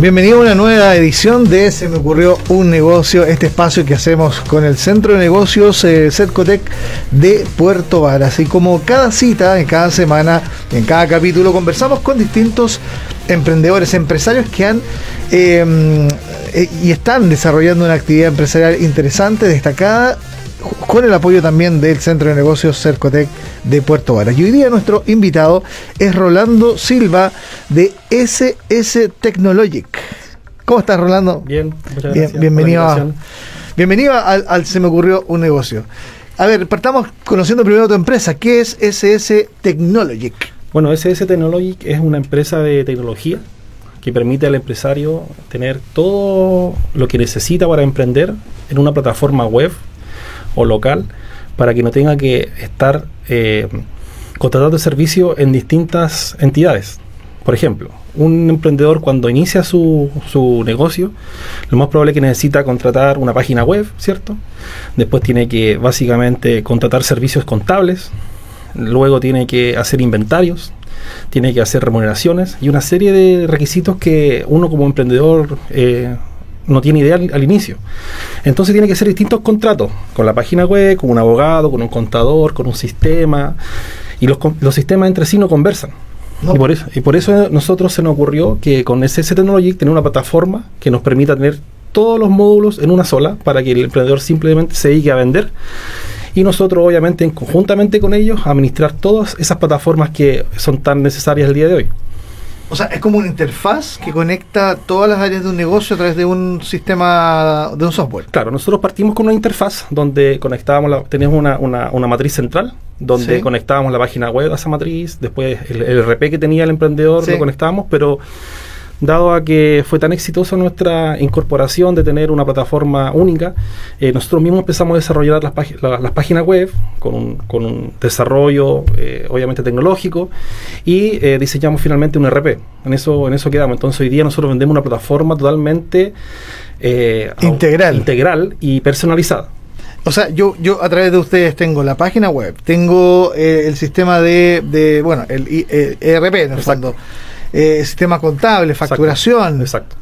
Bienvenido a una nueva edición de Se me ocurrió un negocio, este espacio que hacemos con el Centro de Negocios eh, de Puerto Varas. Y como cada cita, en cada semana, en cada capítulo, conversamos con distintos emprendedores, empresarios que han eh, eh, y están desarrollando una actividad empresarial interesante, destacada con el apoyo también del Centro de Negocios Cercotec de Puerto Varas. Y hoy día nuestro invitado es Rolando Silva de SS Technologic. ¿Cómo estás, Rolando? Bien, muchas Bien, gracias. bienvenido, a, bienvenido al, al Se me ocurrió un negocio. A ver, partamos conociendo primero tu empresa. ¿Qué es SS Technologic? Bueno, SS Technologic es una empresa de tecnología que permite al empresario tener todo lo que necesita para emprender en una plataforma web o local para que no tenga que estar eh, contratando servicio en distintas entidades. Por ejemplo, un emprendedor cuando inicia su, su negocio, lo más probable es que necesita contratar una página web, ¿cierto? Después tiene que básicamente contratar servicios contables, luego tiene que hacer inventarios, tiene que hacer remuneraciones y una serie de requisitos que uno como emprendedor eh, no tiene idea al, al inicio. Entonces tiene que hacer distintos contratos con la página web, con un abogado, con un contador, con un sistema y los, los sistemas entre sí no conversan. No. Y, por eso, y por eso nosotros se nos ocurrió que con SS Technology tener una plataforma que nos permita tener todos los módulos en una sola para que el emprendedor simplemente se dedique a vender y nosotros obviamente en- conjuntamente con ellos administrar todas esas plataformas que son tan necesarias el día de hoy. O sea, es como una interfaz que conecta todas las áreas de un negocio a través de un sistema, de un software. Claro, nosotros partimos con una interfaz donde conectábamos, la, teníamos una, una- una matriz central, donde Sí. conectábamos la página web a esa matriz, después el, el RP que tenía el emprendedor Sí. lo conectábamos, pero dado a que fue tan exitosa nuestra incorporación de tener una plataforma única, eh, nosotros mismos empezamos a desarrollar las, la- las páginas web con un, con un desarrollo eh, obviamente tecnológico y eh, diseñamos finalmente un RP. En eso, en eso quedamos. Entonces hoy día nosotros vendemos una plataforma totalmente eh, Integral. integral y personalizada. O sea, yo, yo a través de ustedes tengo la página web, tengo eh, el sistema de, de, bueno, el eh, ERP en el Exacto. fondo, eh, sistema contable, facturación, Exacto.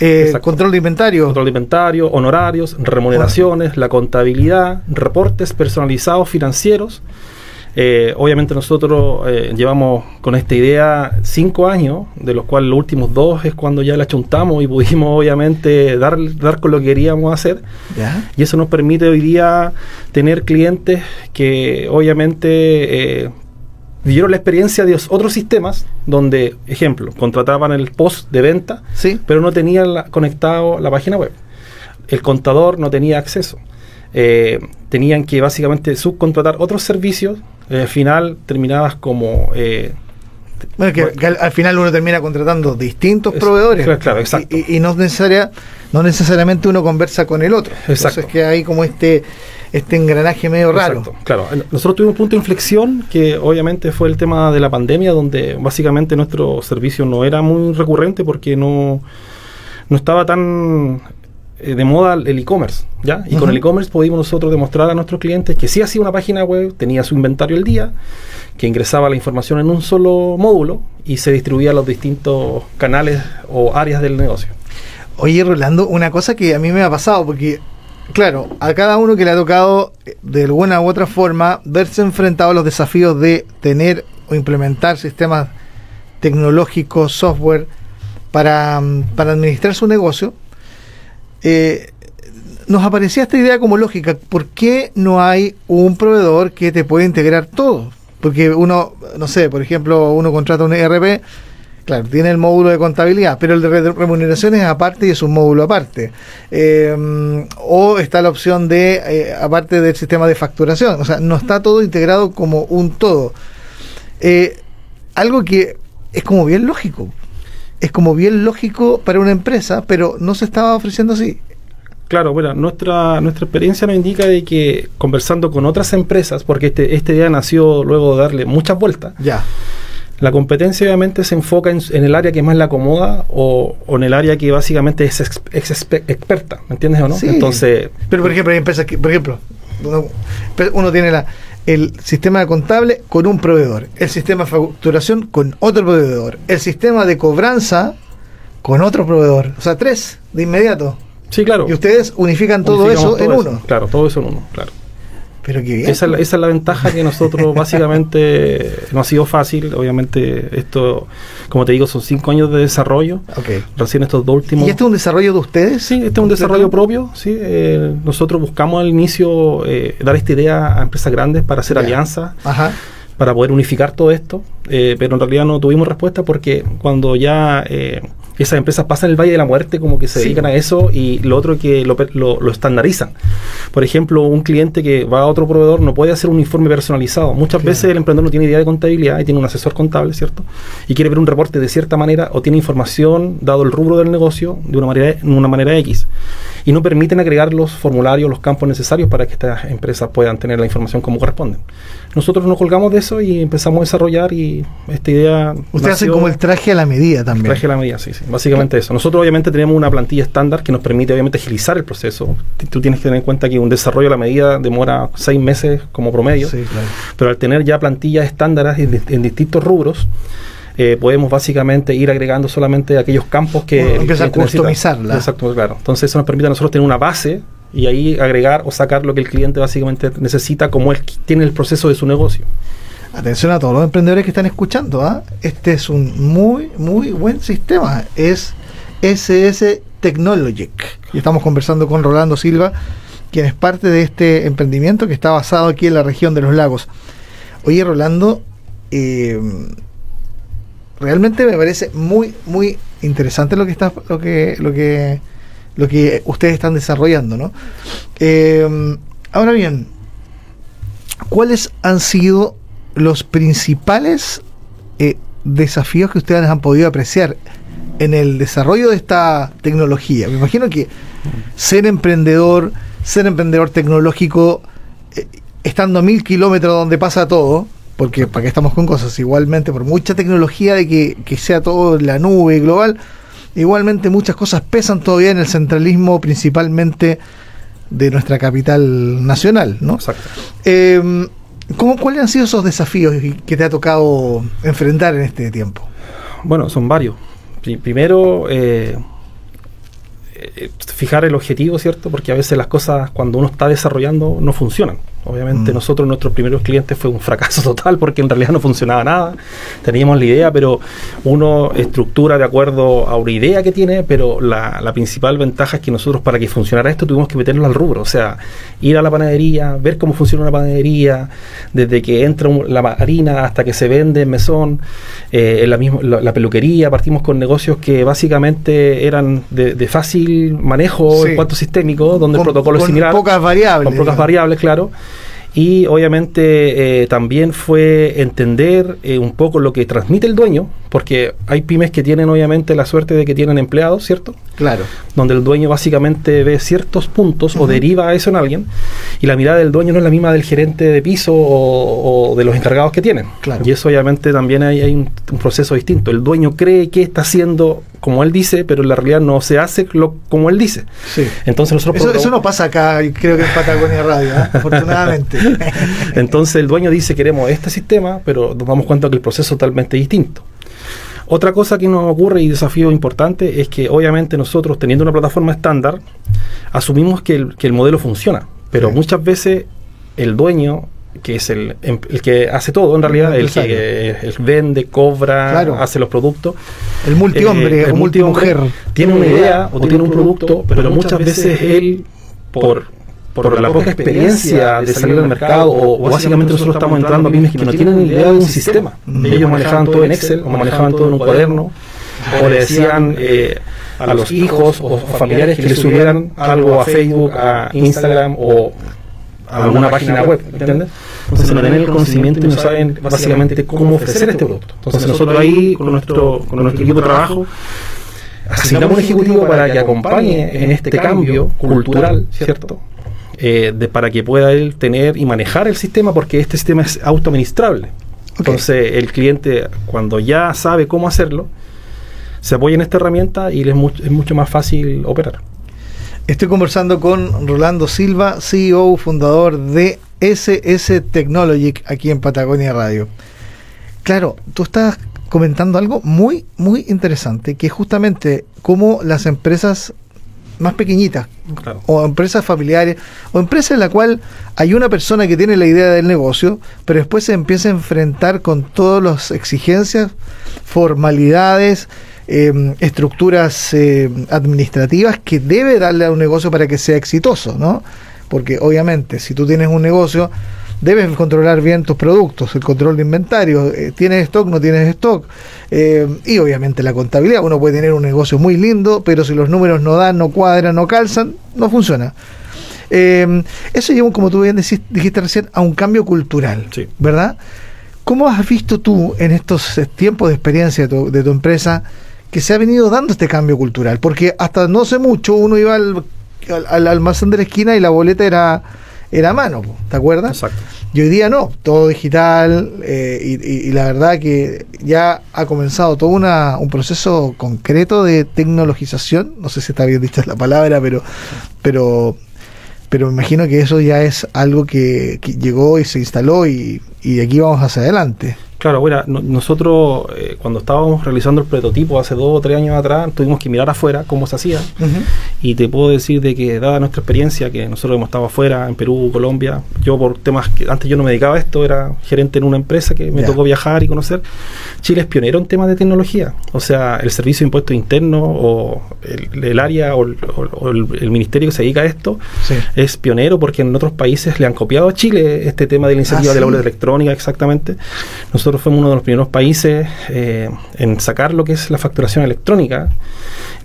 eh, exacto. control de inventario. Control de inventario, honorarios, remuneraciones, la contabilidad, reportes personalizados financieros. Eh, obviamente nosotros eh, llevamos con esta idea cinco años, de los cuales los últimos dos es cuando ya la chuntamos y pudimos obviamente dar, dar con lo que queríamos hacer. ¿Ya? Y eso nos permite hoy día tener clientes que obviamente vivieron la experiencia de os- otros sistemas donde, ejemplo, contrataban el post de venta, Sí. pero no tenían la- conectado la página web. El contador no tenía acceso. Eh, tenían que básicamente subcontratar otros servicios. Eh, al final terminabas como... eh, Bueno, que, que al, al final uno termina contratando distintos Es- proveedores. claro, claro, exacto. Y, y- y no, necesaria, no necesariamente uno conversa con el otro. Exacto. Entonces que hay como este, este engranaje medio raro. Exacto, claro. Nosotros tuvimos un punto de inflexión que obviamente fue el tema de la pandemia, donde básicamente nuestro servicio no era muy recurrente porque no, no estaba tan eh, de moda el e-commerce, ¿ya? Y con el e-commerce pudimos nosotros demostrar a nuestros clientes que sí hacía una página web, tenía su inventario al día, que ingresaba la información en un solo módulo y se distribuía a los distintos canales o áreas del negocio. Oye, Rolando, una cosa que a mí me ha pasado, porque, claro, a cada uno que le ha tocado, eh, de alguna u otra forma, verse enfrentado a los desafíos de tener o implementar sistemas tecnológicos, software, para, mm, para administrar su negocio, eh, nos aparecía esta idea como lógica. ¿Por qué no hay un proveedor que te pueda integrar todo? Porque uno, no sé, por ejemplo, uno contrata un ERP, claro, tiene el módulo de contabilidad, pero el de re- remuneraciones es aparte y es un módulo aparte. Eh, o está la opción de, eh, aparte del sistema de facturación, o sea, no está todo integrado como un todo. Eh, algo que es como bien lógico. Es como bien lógico para una empresa, pero no se estaba ofreciendo así. Claro, bueno, nuestra, nuestra experiencia nos indica de que conversando con otras empresas, porque este, esta idea nació luego de darle muchas vueltas, Ya. La competencia obviamente se enfoca en, en el área que más la acomoda o, o en el área que básicamente es ex- ex- expe- experta, ¿me entiendes o no? Sí. Entonces, Pero por ejemplo, hay empresas que, por ejemplo, uno, tiene la, el sistema contable con un proveedor, el sistema de facturación con otro proveedor, el sistema de cobranza con otro proveedor. O sea, tres de inmediato. sí, claro. Y ustedes unifican todo unificamos eso en uno. Claro, todo eso en uno, claro. Pero qué bien. Esa es, la, esa es la ventaja que nosotros básicamente no ha sido fácil. Obviamente, esto, como te digo, son cinco años de desarrollo. Recién estos dos últimos. ¿Y este es un desarrollo de ustedes? Sí, este es un desarrollo propio. Sí, Eh, nosotros buscamos al inicio eh, dar esta idea a empresas grandes para hacer alianzas, Ajá. para poder unificar todo esto. eh, pero en realidad no tuvimos respuesta porque cuando ya eh, esas empresas pasan el Valle de la Muerte, como que se Sí. dedican a eso y lo otro que lo, lo- lo estandarizan. Por ejemplo, un cliente que va a otro proveedor no puede hacer un informe personalizado. Muchas Claro. veces el emprendedor no tiene idea de contabilidad y tiene un asesor contable, ¿cierto? Y quiere ver un reporte de cierta manera o tiene información, dado el rubro del negocio, de una manera, de una manera X. Y no permiten agregar los formularios, los campos necesarios para que estas empresas puedan tener la información como corresponden. Nosotros nos colgamos de eso y empezamos a desarrollar y esta idea... Ustedes hacen nació- como el traje a la medida también. Traje a la medida, sí, sí. Básicamente eso. Nosotros obviamente tenemos una plantilla estándar que nos permite obviamente agilizar el proceso. Tú tienes que tener en cuenta que un desarrollo a la medida demora seis meses como promedio. Sí, claro. Pero al tener ya plantillas estándares en, di- en distintos rubros, eh, podemos básicamente ir agregando solamente aquellos campos que... Bueno, empieza a customizarla. Exacto, claro. Entonces eso nos permite a nosotros tener una base y ahí agregar o sacar lo que el cliente básicamente necesita como él tiene el proceso de su negocio. Atención a todos los emprendedores que están escuchando. ¿ah? Este es un muy, muy buen sistema. Es SS Technologic. Y estamos conversando con Rolando Silva, quien es parte de este emprendimiento que está basado aquí en la región de los lagos. Oye, Rolando, eh, realmente me parece muy, muy interesante lo que está, lo que, lo que, lo que ustedes están desarrollando, ¿no? Eh, ahora bien, ¿cuáles han sido los principales eh, desafíos que ustedes han podido apreciar en el desarrollo de esta tecnología? Me imagino que ser emprendedor, ser emprendedor tecnológico, eh, estando a mil kilómetros donde pasa todo, porque para qué estamos con cosas, igualmente por mucha tecnología de que, que sea todo la nube global, igualmente muchas cosas pesan todavía en el centralismo principalmente de nuestra capital nacional, ¿no? Exacto. Eh, ¿cómo, ¿Cuáles han sido esos desafíos que te ha tocado enfrentar en este tiempo? Bueno, son varios. Pri- primero, eh, eh, fijar el objetivo, ¿cierto? Porque a veces las cosas cuando uno está desarrollando no funcionan. Obviamente Mm. nosotros, nuestros primeros clientes fue un fracaso total porque en realidad no funcionaba nada. Teníamos la idea, pero uno estructura de acuerdo a una idea que tiene, pero la, la principal ventaja es que nosotros para que funcionara esto tuvimos que meternos al rubro. O sea, ir a la panadería, ver cómo funciona una panadería, desde que entra un- la harina hasta que se vende en mesón, eh, en la, misma, la, la peluquería, partimos con negocios que básicamente eran de, de fácil manejo Sí. en cuanto sistémico, donde Con- el protocolo con es similar. pocas variables, Con pocas digamos. variables, claro. Y obviamente eh, también fue entender eh, un poco lo que transmite el dueño, porque hay pymes que tienen obviamente la suerte de que tienen empleados, ¿cierto? Claro. donde el dueño básicamente ve ciertos puntos o deriva eso en alguien y la mirada del dueño no es la misma del gerente de piso o, o de los encargados que tienen. Claro. Y eso obviamente también hay, hay un, un proceso distinto. El dueño cree que está haciendo como él dice, pero en la realidad no se hace lo, como él dice. Sí. Entonces nosotros Eso, no pasa acá, creo que en Patagonia Radio, ¿eh? afortunadamente. Entonces el dueño dice queremos este sistema, pero nos damos cuenta que el proceso es totalmente distinto. Otra cosa que nos ocurre y desafío importante es que obviamente nosotros teniendo una plataforma estándar asumimos que el, que el modelo funciona, pero Sí. muchas veces el dueño que es el, em- el que hace todo en realidad, el que el vende, cobra, Claro. hace los productos, El multihombre eh, el o multimujer. tiene una idea o tiene un producto, pero muchas veces él, por, por la poca experiencia de salir al mercado, o, o básicamente nosotros estamos entrando a pymes que no tienen ni idea de un sistema. Mm. Ellos manejaban todo en Excel, o manejaban todo en un cuaderno, o le decían eh, a los hijos o familiares que le subieran algo a Facebook, a Instagram o a alguna página web, ¿entiendes? Entonces no tienen el conocimiento y no saben básicamente cómo ofrecer este producto. Entonces nosotros ahí con nuestro, con nuestro equipo de trabajo asignamos un ejecutivo para que acompañe en este cambio cultural, ¿cierto? Eh, de, para que pueda él tener y manejar el sistema, porque este sistema es autoadministrable. Entonces, el cliente, cuando ya sabe cómo hacerlo, se apoya en esta herramienta y es, mucho, es mucho más fácil operar. Estoy conversando con Rolando Silva, CEO, fundador de SS Technology aquí en Patagonia Radio. Claro, tú estás comentando algo muy, muy interesante, que es justamente cómo las empresas más pequeñitas, o empresas familiares, o empresas en la cual hay una persona que tiene la idea del negocio, pero después se empieza a enfrentar con todas las exigencias, formalidades, em, estructuras em, administrativas que debe darle a un negocio para que sea exitoso, ¿no? Porque obviamente, si tú tienes un negocio, debes controlar bien tus productos, el control de inventario, eh, tienes stock, no tienes stock, eh, y obviamente la contabilidad. Uno puede tener un negocio muy lindo, pero si los números no dan, no cuadran, no calzan, no funciona. Eh, eso lleva, como tú bien dijiste recién, a un cambio cultural, ¿verdad? ¿Cómo has visto tú en estos tiempos de experiencia de tu, empresa que se ha venido dando este cambio cultural? Porque hasta no hace mucho uno iba al, al almacén de la esquina y la boleta era era a mano, ¿te acuerdas? Exacto. Y hoy día no, todo digital eh, y, la verdad que ya ha comenzado todo una, un proceso concreto de tecnologización, no sé si está bien dicha la palabra, pero, pero, pero me imagino que eso ya es algo que, llegó y se instaló y, y de aquí vamos hacia adelante. Claro, bueno, nosotros eh, cuando estábamos realizando el prototipo hace dos o tres años atrás, tuvimos que mirar afuera cómo se hacía. Y te puedo decir de que, dada nuestra experiencia, que nosotros hemos estado afuera, en Perú, Colombia, yo por temas que antes yo no me dedicaba a esto, era gerente en una empresa que me tocó viajar y conocer. Chile es pionero en temas de tecnología. O sea, el Servicio de Impuestos Internos o el, área o, el, ministerio que se dedica a esto es pionero porque en otros países le han copiado a Chile este tema de la iniciativa ah, de la boleta electrónica, exactamente. Nosotros nosotros fuimos uno de los primeros países eh, en sacar lo que es la facturación electrónica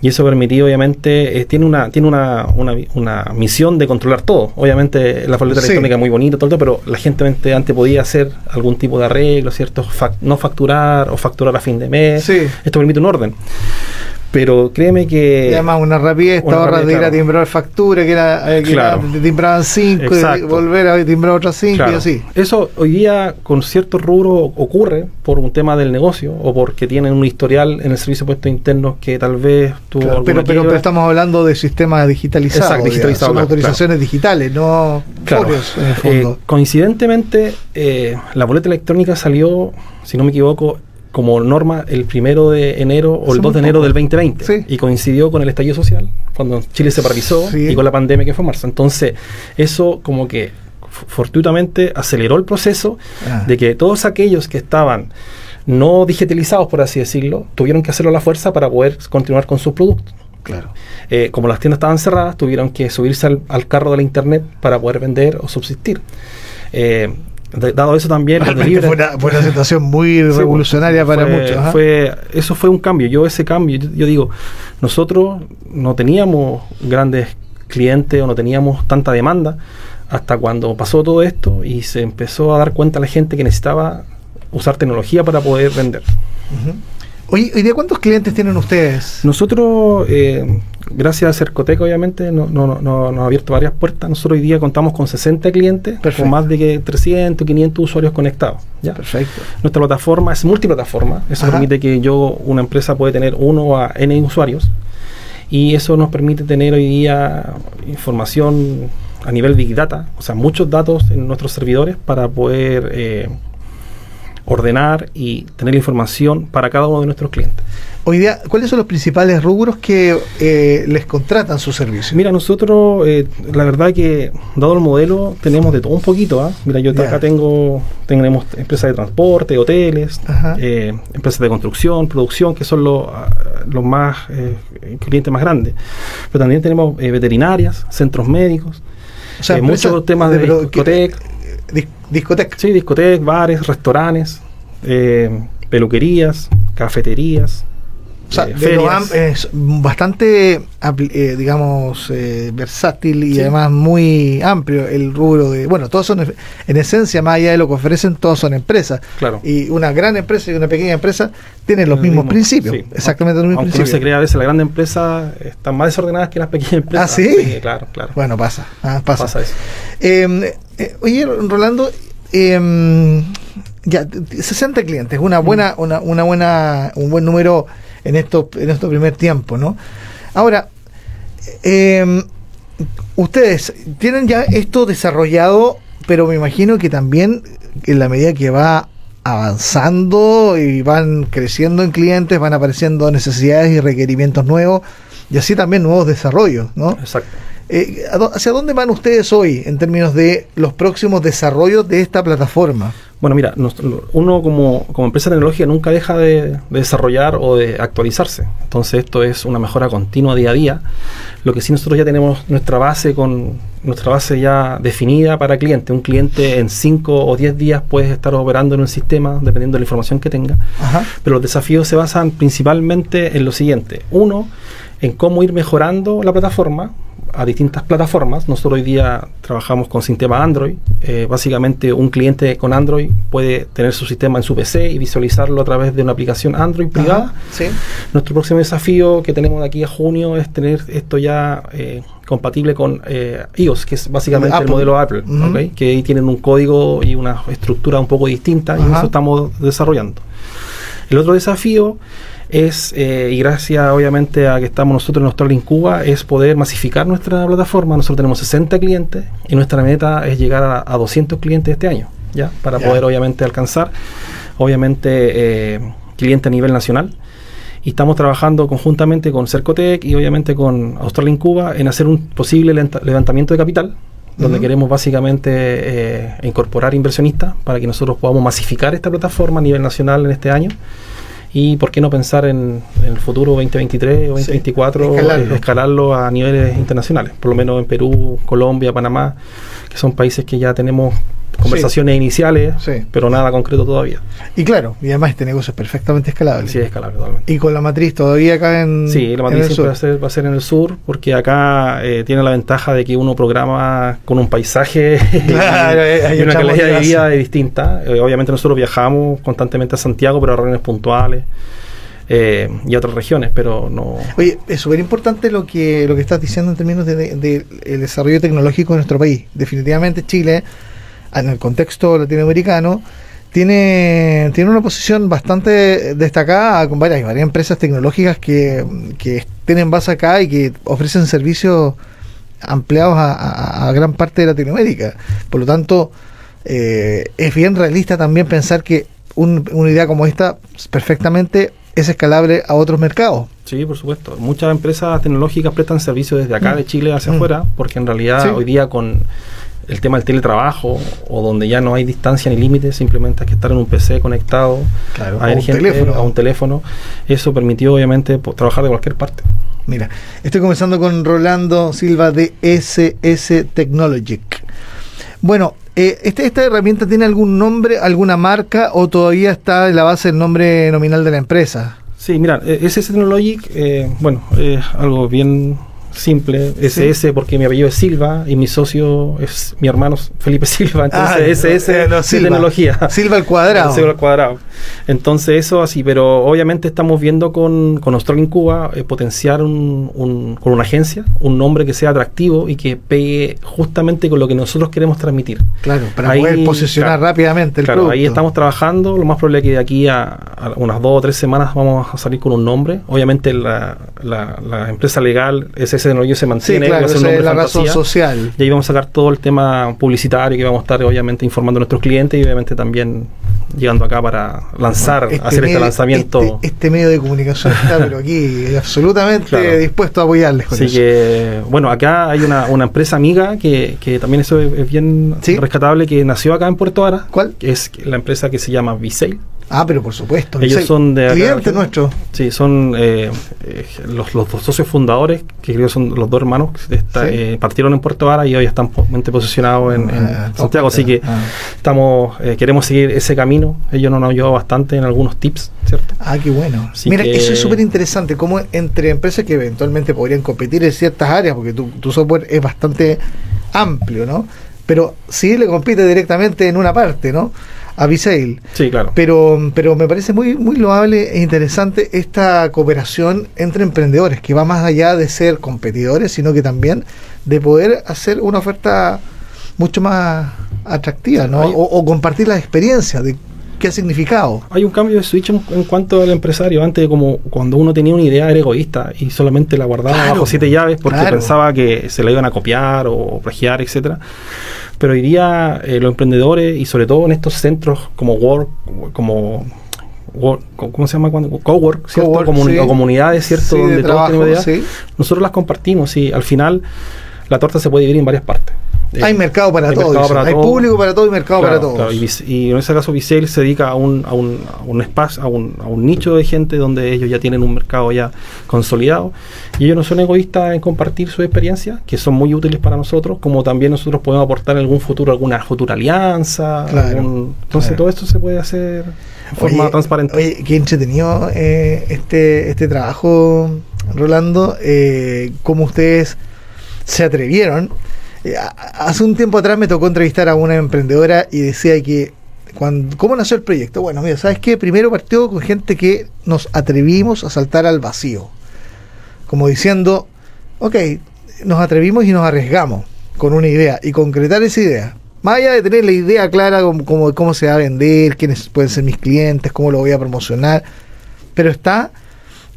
y eso permitió, obviamente, eh, tiene una tiene una, una, misión de controlar todo. Obviamente la facturación electrónica es muy bonita, todo, pero la gente antes podía hacer algún tipo de arreglo, ¿cierto? no facturar o facturar a fin de mes. Esto permite un orden pero créeme que... Y además una rapidez, esta hora de ir a timbrar factura, que era eh, que claro. timbraban cinco y volver a timbrar otras cinco y así. Eso hoy día con cierto rubro ocurre por un tema del negocio o porque tienen un historial en el servicio de puestos internos que tal vez tuvo pero, pero, estamos hablando de sistemas digitalizados. Exacto, digitalizados. Son autorizaciones digitales, no folios en el fondo. Eh, coincidentemente, eh, la boleta electrónica salió, si no me equivoco, como norma el primero de enero o el 2 de enero del 2020 y coincidió con el estallido social cuando Chile se paralizó y con la pandemia que fue marzo entonces eso como que fortuitamente aceleró el proceso ah. de que todos aquellos que estaban no digitalizados por así decirlo tuvieron que hacerlo a la fuerza para poder continuar con sus productos Claro. Eh, como las tiendas estaban cerradas, tuvieron que subirse al, carro de la internet para poder vender o subsistir. Eh, dado eso también fue, una, situación muy revolucionaria para muchos fue eso fue un cambio yo ese cambio yo, digo nosotros no teníamos grandes clientes o no teníamos tanta demanda hasta cuando pasó todo esto y se empezó a dar cuenta la gente que necesitaba usar tecnología para poder vender Oye, ¿y de cuántos clientes tienen ustedes? Nosotros, eh, gracias a Cercoteca, obviamente, nos no, ha abierto varias puertas. Nosotros hoy día contamos con 60 clientes, con más de 300, 500 usuarios conectados. ¿ya? Perfecto. Nuestra plataforma es multiplataforma. Eso permite que yo, una empresa, puede tener uno a N usuarios. Y eso nos permite tener hoy día información a nivel Big Data, o sea, muchos datos en nuestros servidores para poder... Eh, ordenar y tener información para cada uno de nuestros clientes. Hoy día, ¿cuáles son los principales rubros que eh, les contratan su servicio? Mira, nosotros, eh, la verdad que, dado el modelo, tenemos de todo un poquito. ¿ah? Mira, yo acá tengo, tenemos empresas de transporte, hoteles, eh, empresas de construcción, producción, que son los, ah, los más clientes más grandes. Pero también tenemos veterinarias, centros médicos, muchos temas de, discoteca. Discoteca. Sí, discotecas, bares, restaurantes, peluquerías, cafeterías O sea, eh, es bastante, eh, digamos, eh, versátil y Sí. además muy amplio el rubro de. Bueno, todos son, en en esencia, más allá de lo que ofrecen, todos son empresas. Claro. Y una gran empresa y una pequeña empresa tienen los mismos mismo- principios. sí. Exactamente los mismos Aunque principios. se crea a veces las grandes empresas están más desordenadas que las pequeñas empresas. ¿Ah, sí? claro, claro. Bueno, pasa. ah, pasa. pasa eso. Eh, eh, oye, Rolando, eh, ya, t- t- 60 clientes, una buena, una, una buena, un buen número en esto, en este primer tiempo, ¿no? Ahora, eh, ustedes tienen ya esto desarrollado, pero me imagino que también en la medida que va avanzando y van creciendo en clientes, van apareciendo necesidades y requerimientos nuevos, y así también nuevos desarrollos, ¿no? Exacto. Eh, ¿a dó- ¿Hacia dónde van ustedes hoy en términos de los próximos desarrollos de esta plataforma? Bueno, mira, uno como, como empresa tecnológica nunca deja de, de desarrollar o de actualizarse. Entonces esto es una mejora continua día a día. Lo que sí nosotros ya tenemos nuestra base con nuestra base ya definida para cliente. Un cliente en 5 o 10 días puede estar operando en un sistema dependiendo de la información que tenga. Ajá. Pero los desafíos se basan principalmente en lo siguiente. Uno, en cómo ir mejorando la plataforma a distintas plataformas. Nosotros hoy día trabajamos con sistema Android. Eh, básicamente un cliente con Android puede tener su sistema en su PC y visualizarlo a través de una aplicación Android privada. Sí. Nuestro próximo desafío que tenemos de aquí a junio es tener esto ya eh, compatible con eh, iOS, que es básicamente el modelo Apple, que ahí tienen un código y una estructura un poco distinta y eso estamos desarrollando. El otro desafío es, eh, y gracias obviamente a que estamos nosotros en Australia en Cuba, es poder masificar nuestra plataforma. Nosotros tenemos 60 clientes y nuestra meta es llegar a, a 200 clientes este año, ¿ya? Para poder obviamente alcanzar, obviamente, eh, cliente a nivel nacional. Y estamos trabajando conjuntamente con Cercotec y obviamente con Australia en Cuba en hacer un posible levantamiento de capital, donde queremos básicamente eh, incorporar inversionistas para que nosotros podamos masificar esta plataforma a nivel nacional en este año. Y por qué no pensar en, en el futuro 2023 o Sí, 2024, escalarlo. eh, escalarlo a niveles internacionales, por lo menos en Perú, Colombia, Panamá, que son países que ya tenemos conversaciones iniciales, Sí. pero nada concreto todavía. Y claro, y además este negocio es perfectamente escalable. Sí, es escalable totalmente. Y con la matriz todavía acá en. Sí, la matriz siempre va a, ser, va a ser en el sur, porque acá eh, tiene la ventaja de que uno programa con un paisaje Claro, y una otra calidad de vida distinta. Eh, obviamente nosotros viajamos constantemente a Santiago, pero a reuniones puntuales eh, y a otras regiones, pero no... Oye, es súper importante lo que, lo que estás diciendo en términos del de, de- el desarrollo tecnológico de nuestro país. Definitivamente Chile, en el contexto latinoamericano, tiene, tiene una posición bastante destacada con varias, varias empresas tecnológicas que, que tienen base acá y que ofrecen servicios ampliados a, a- a gran parte de Latinoamérica. Por lo tanto, eh, es bien realista también pensar que un- una idea como esta perfectamente es escalable a otros mercados. Sí, por supuesto. Muchas empresas tecnológicas prestan servicios desde acá, Mm. de Chile hacia Mm. afuera, porque en realidad Sí. hoy día con el tema del teletrabajo o donde ya no hay distancia ni límites, simplemente hay que estar en un PC conectado Claro, a, un gente, teléfono. a un teléfono. Eso permitió obviamente trabajar de cualquier parte. Mira, estoy conversando con Rolando Silva de SS Technologic. Bueno, eh, este- ¿esta herramienta tiene algún nombre, alguna marca o todavía está en la base el nombre nominal de la empresa? Sí, mira, eh, SS Technologic, eh, bueno, es algo bien simple, SS porque mi apellido es Silva y mi socio es mi hermano Felipe Silva, entonces Ah, SS eh, no, Silva. tecnología. Silva al cuadrado. Silva al cuadrado. Entonces eso así, pero obviamente estamos viendo con, con Australia en Cuba eh, potenciar un, un- con una agencia un nombre que sea atractivo y que pegue justamente con lo que nosotros queremos transmitir. Claro, para Ahí, poder posicionar claro. rápidamente el Claro, producto. ahí estamos trabajando. Lo más probable es que de aquí a, a unas dos o tres semanas vamos a salir con un nombre. Obviamente la, la- la empresa legal, ese Tecnología se Sí, mantiene. claro, un esa es nombre la razón social. Y ahí vamos a sacar todo el tema publicitario que vamos a estar obviamente informando a nuestros clientes y obviamente también llegando acá para lanzar, hacer este lanzamiento. Este, este medio de comunicación está, pero aquí absolutamente Claro. dispuesto a apoyarles con Así eso. que, bueno, acá hay una, una empresa amiga que, que también eso es, es bien Sí. rescatable, que nació acá en Puerto Ara, ¿Cuál? que es la empresa que se llama Visail. Ah, pero por supuesto. Ellos son de acá, cliente ¿sí? nuestro. Sí, son eh, eh, los, los dos socios fundadores, que creo son los dos hermanos, que está- Sí. eh, partieron en Puerto Vara y hoy están mente posicionados en, en Ah, Santiago. Así que ah. estamos eh, queremos seguir ese camino. Ellos nos han ayudado bastante en algunos tips, ¿cierto? Ah, qué bueno. Así Mira, que- eso es súper interesante, como entre empresas que eventualmente podrían competir en ciertas áreas, porque tu, tu software es bastante amplio, ¿no? Pero sí le compite directamente en una parte, ¿no? A Visail. Sí, claro. Pero, pero me parece muy, muy loable e interesante esta cooperación entre emprendedores, que va más allá de ser competidores, sino que también de poder hacer una oferta mucho más atractiva, ¿no? O, o compartir las experiencias de qué ha significado. Hay un cambio de switch en, en cuanto al empresario. Antes, como cuando uno tenía una idea, era egoísta y solamente la guardaba Claro, bajo siete llaves porque claro. pensaba que se la iban a copiar o plagiar, etcétera. Pero hoy día eh, los emprendedores y sobre todo en estos centros como Work, como Work- ¿cómo se llama cuando? Cowork, ¿cierto? Cowork, Comuni- sí. o comunidades, ¿cierto? Sí, de Donde todos trabajo, tenemos ideas. sí. Nosotros las compartimos y al final la torta se puede dividir en varias partes. Hay Eh, mercado para hay todo, mercado dicen. para hay público para todo y mercado Claro, para todos. claro, y, en ese caso Visel se dedica a un, a un, a un espacio, a un, a un nicho de gente donde ellos ya tienen un mercado ya consolidado y ellos no son egoístas en compartir sus experiencias, que son muy útiles para nosotros, como también nosotros podemos aportar en algún futuro alguna futura alianza. Claro, algún- entonces todo esto se puede hacer de forma Oye, transparente. Oye, qué entretenido eh, este, este trabajo, Rolando. Eh, cómo ustedes se atrevieron. Eh, hace un tiempo atrás me tocó entrevistar a una emprendedora y decía que. Cuando, ¿Cómo nació el proyecto? Bueno, mira, ¿sabes qué? Primero partió con gente que nos atrevimos a saltar al vacío. Como diciendo, ok, nos atrevimos y nos arriesgamos con una idea y concretar esa idea. Más allá de tener la idea clara como, como cómo se va a vender, quiénes pueden ser mis clientes, cómo lo voy a promocionar, pero está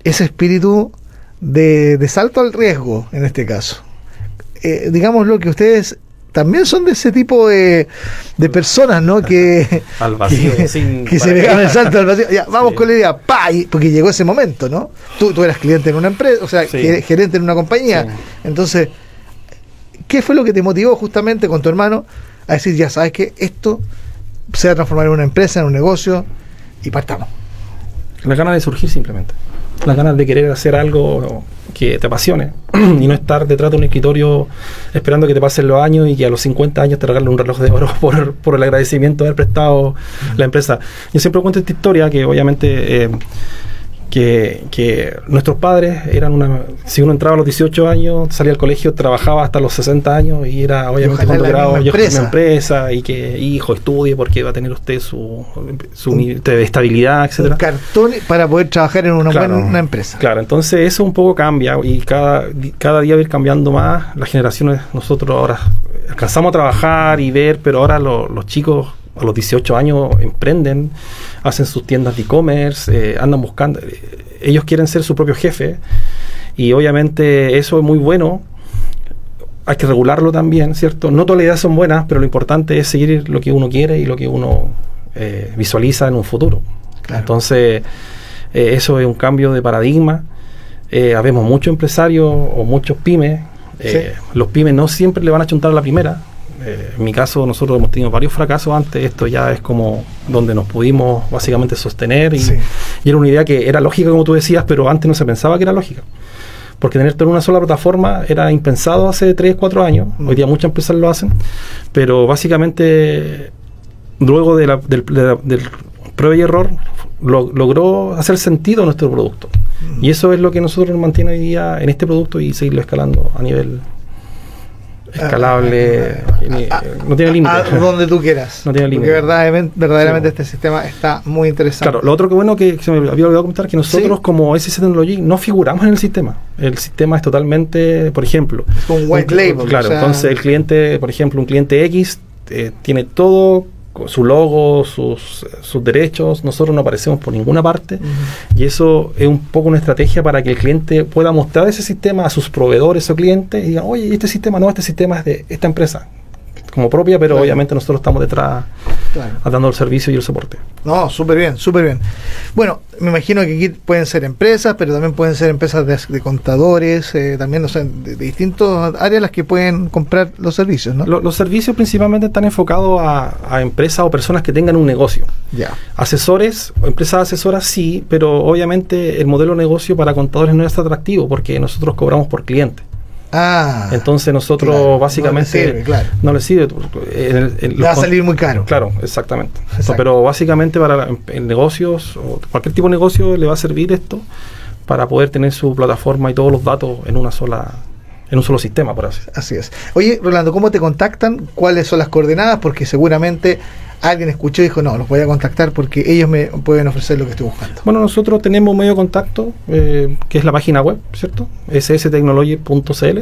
ese espíritu de, de salto al riesgo en este caso. Eh, digámoslo que ustedes también son de ese tipo de, de personas, ¿no? Que, Al vacío, que, sin que se pegan el salto al vacío. Ya, vamos Sí. con la idea, pa, y- porque llegó ese momento, ¿no? Tú, tú eras cliente en una empresa, o sea, Sí. ge- gerente en una compañía. Sí. Entonces, ¿qué fue lo que te motivó justamente con tu hermano a decir, ya sabes que esto se va a transformar en una empresa, en un negocio, y partamos? Las ganas de surgir simplemente. Las ganas de querer hacer algo que te apasione y no estar detrás de un escritorio esperando que te pasen los años y que a los 50 años te regalen un reloj de oro por, por el agradecimiento de haber prestado la empresa. Yo siempre cuento esta historia que obviamente eh, que, que nuestros padres eran una... Si uno entraba a los 18 años, salía al colegio, trabajaba hasta los 60 años y era obviamente la grado yo empresa. empresa y que hijo estudie porque va a tener usted su, su de estabilidad, etcétera Un cartón para poder trabajar en una Claro. buena una empresa. Claro, entonces eso un poco cambia y cada, cada día va a ir cambiando más. Las generaciones, nosotros ahora alcanzamos a trabajar y ver, pero ahora lo- los chicos a los 18 años emprenden, hacen sus tiendas de e-commerce, eh, andan buscando, eh, ellos quieren ser su propio jefe y obviamente eso es muy bueno. Hay que regularlo también, ¿cierto? No todas las ideas son buenas, pero lo importante es seguir lo que uno quiere y lo que uno eh, visualiza en un futuro. Claro. Entonces, eh, eso es un cambio de paradigma. Habemos muchos empresarios o muchos pymes. Los pymes no siempre le van a chuntar a la primera. Eh, en mi caso, nosotros hemos tenido varios fracasos antes. Esto ya es como donde nos pudimos básicamente sostener. Y, Sí. y era una idea que era lógica, como tú decías, pero antes no se pensaba que era lógica. Porque tener todo en una sola plataforma era impensado hace 3, 4 años. Mm. Hoy día muchas empresas lo hacen. Pero básicamente, luego de la- del, de la- del prueba y error, lo- logró hacer sentido nuestro producto. Mm. Y eso es lo que nosotros nos mantiene hoy día en este producto y seguirlo escalando a nivel escalable. ni- Ah, no tiene límite. A donde tú quieras. No tiene Porque límite. verdaderamente, verdaderamente Sí. este sistema está muy interesante. Claro, lo otro que bueno que se me había olvidado comentar que nosotros Sí. como SC Technology no figuramos en el sistema. El sistema es totalmente, por ejemplo, Es un white un- label. Claro, o sea, entonces el cliente, por ejemplo, un cliente X eh, tiene todo su logo, sus, sus derechos, nosotros no aparecemos por ninguna parte. Y eso es un poco una estrategia para que el cliente pueda mostrar ese sistema a sus proveedores o clientes y digan, oye, este sistema no, este sistema es de esta empresa como propia, pero Claro. obviamente nosotros estamos detrás dando el servicio y el soporte. No, súper bien, súper bien. Bueno, me imagino que aquí pueden ser empresas, pero también pueden ser empresas de, contadores, eh, también no sé, de, distintas áreas las que pueden comprar los servicios, ¿no? los servicios principalmente están enfocados a, empresas o personas que tengan un negocio. Ya. Asesores, empresas asesoras sí, pero obviamente el modelo de negocio para contadores no es atractivo porque nosotros cobramos por cliente. Ah, Entonces nosotros básicamente no le sirve. va a salir muy caro. Claro, exactamente. pero básicamente para negocios o cualquier tipo de negocio le va a servir esto para poder tener su plataforma y todos los datos en una sola en un solo sistema, por así. Así es. Oye, Rolando, ¿cómo te contactan? ¿Cuáles son las coordenadas? Porque seguramente alguien escuchó y dijo, no, los voy a contactar porque ellos me pueden ofrecer lo que estoy buscando. Bueno, nosotros tenemos un medio de contacto, eh, que es la página web, ¿cierto? sstechnology.cl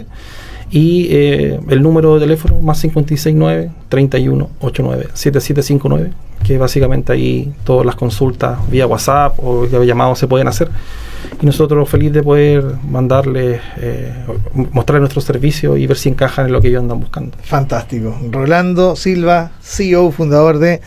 y eh, el número de teléfono más 569 3189 7759 que básicamente ahí todas las consultas vía WhatsApp o vía llamado se pueden hacer y nosotros feliz de poder mandarles, eh, mostrarles nuestro servicio y ver si encajan en lo que ellos andan buscando. Fantástico. Rolando Silva, CEO, fundador de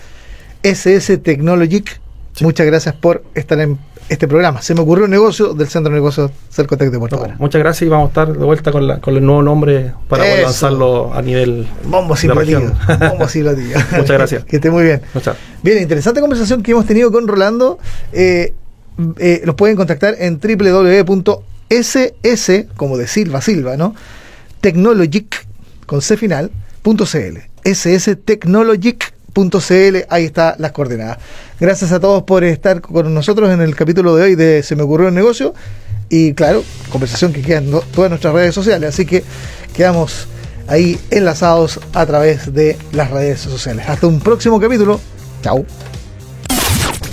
SS Technologic. Muchas gracias por estar en este programa. Se me ocurrió un negocio del Centro de Negocios Cercotec de Puerto Muchas gracias y vamos a estar de vuelta con, la, con el nuevo nombre para lanzarlo a nivel Bombo y Bombo Muchas gracias. que esté muy bien. Muchas. Bien, interesante conversación que hemos tenido con Rolando. Eh, eh, los pueden contactar en www.ss, como de Silva Silva, ¿no? Technologic, con C final, .cl. sstechnologic.cl, ahí está las coordenadas. Gracias a todos por estar con nosotros en el capítulo de hoy de Se me ocurrió el negocio. Y claro, conversación que queda en todas nuestras redes sociales. Así que quedamos ahí enlazados a través de las redes sociales. Hasta un próximo capítulo. Chao.